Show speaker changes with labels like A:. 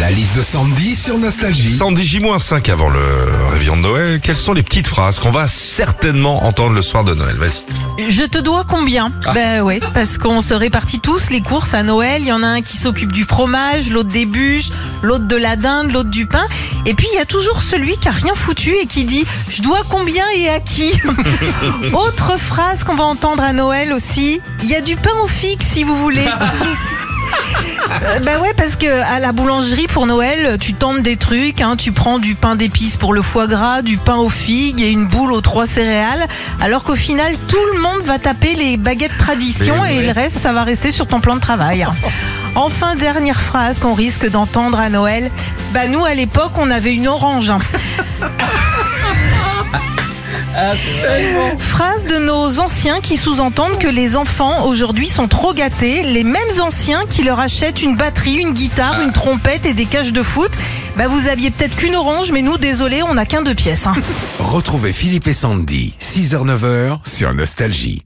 A: La liste de Sandy sur Nostalgie.
B: Sandy J-5 avant le réveillon de Noël. Quelles sont les petites phrases qu'on va certainement entendre le soir de Noël? Vas-y.
C: Je te dois combien? Ben ouais, parce qu'on se répartit tous les courses à Noël. Il y en a un qui s'occupe du fromage, l'autre des bûches, l'autre de la dinde, l'autre du pain. Et puis il y a toujours celui qui a rien foutu et qui dit je dois combien et à qui? Autre phrase qu'on va entendre à Noël aussi. Il y a du pain au fig si vous voulez. Euh, bah ouais parce que à la boulangerie pour Noël tu tentes des trucs hein, tu prends du pain d'épices pour le foie gras du pain aux figues et une boule aux trois céréales. Alors qu'au final tout le monde va taper les baguettes tradition et le reste ça va rester sur ton plan de travail enfin dernière phrase qu'on risque d'entendre à Noël. Bah nous à l'époque on avait une orange hein. Phrase de nos anciens qui sous-entendent que les enfants aujourd'hui sont trop gâtés, les mêmes anciens qui leur achètent une batterie, une guitare, une trompette et des cages de foot. Bah vous aviez peut-être qu'une orange, mais nous désolé, on n'a qu'un deux pièces. hein.
A: Retrouvez Philippe et Sandy, 6h-9h sur Nostalgie.